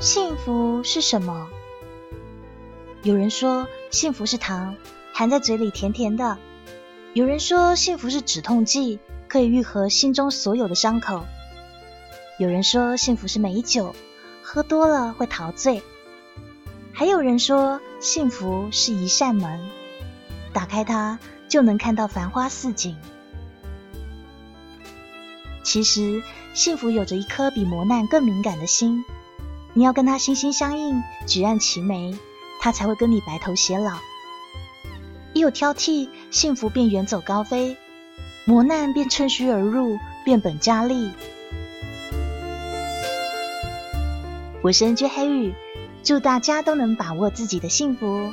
幸福是什么？有人说幸福是糖，含在嘴里甜甜的；有人说幸福是止痛剂，可以愈合心中所有的伤口；有人说幸福是美酒，喝多了会陶醉；还有人说幸福是一扇门，打开它就能看到繁花似锦。其实，幸福有着一颗比磨难更敏感的心。你要跟他心心相印，举案齐眉，他才会跟你白头偕老。一有挑剔，幸福便远走高飞；磨难便趁虚而入，变本加厉。我是 N J 黑羽，祝大家都能把握自己的幸福。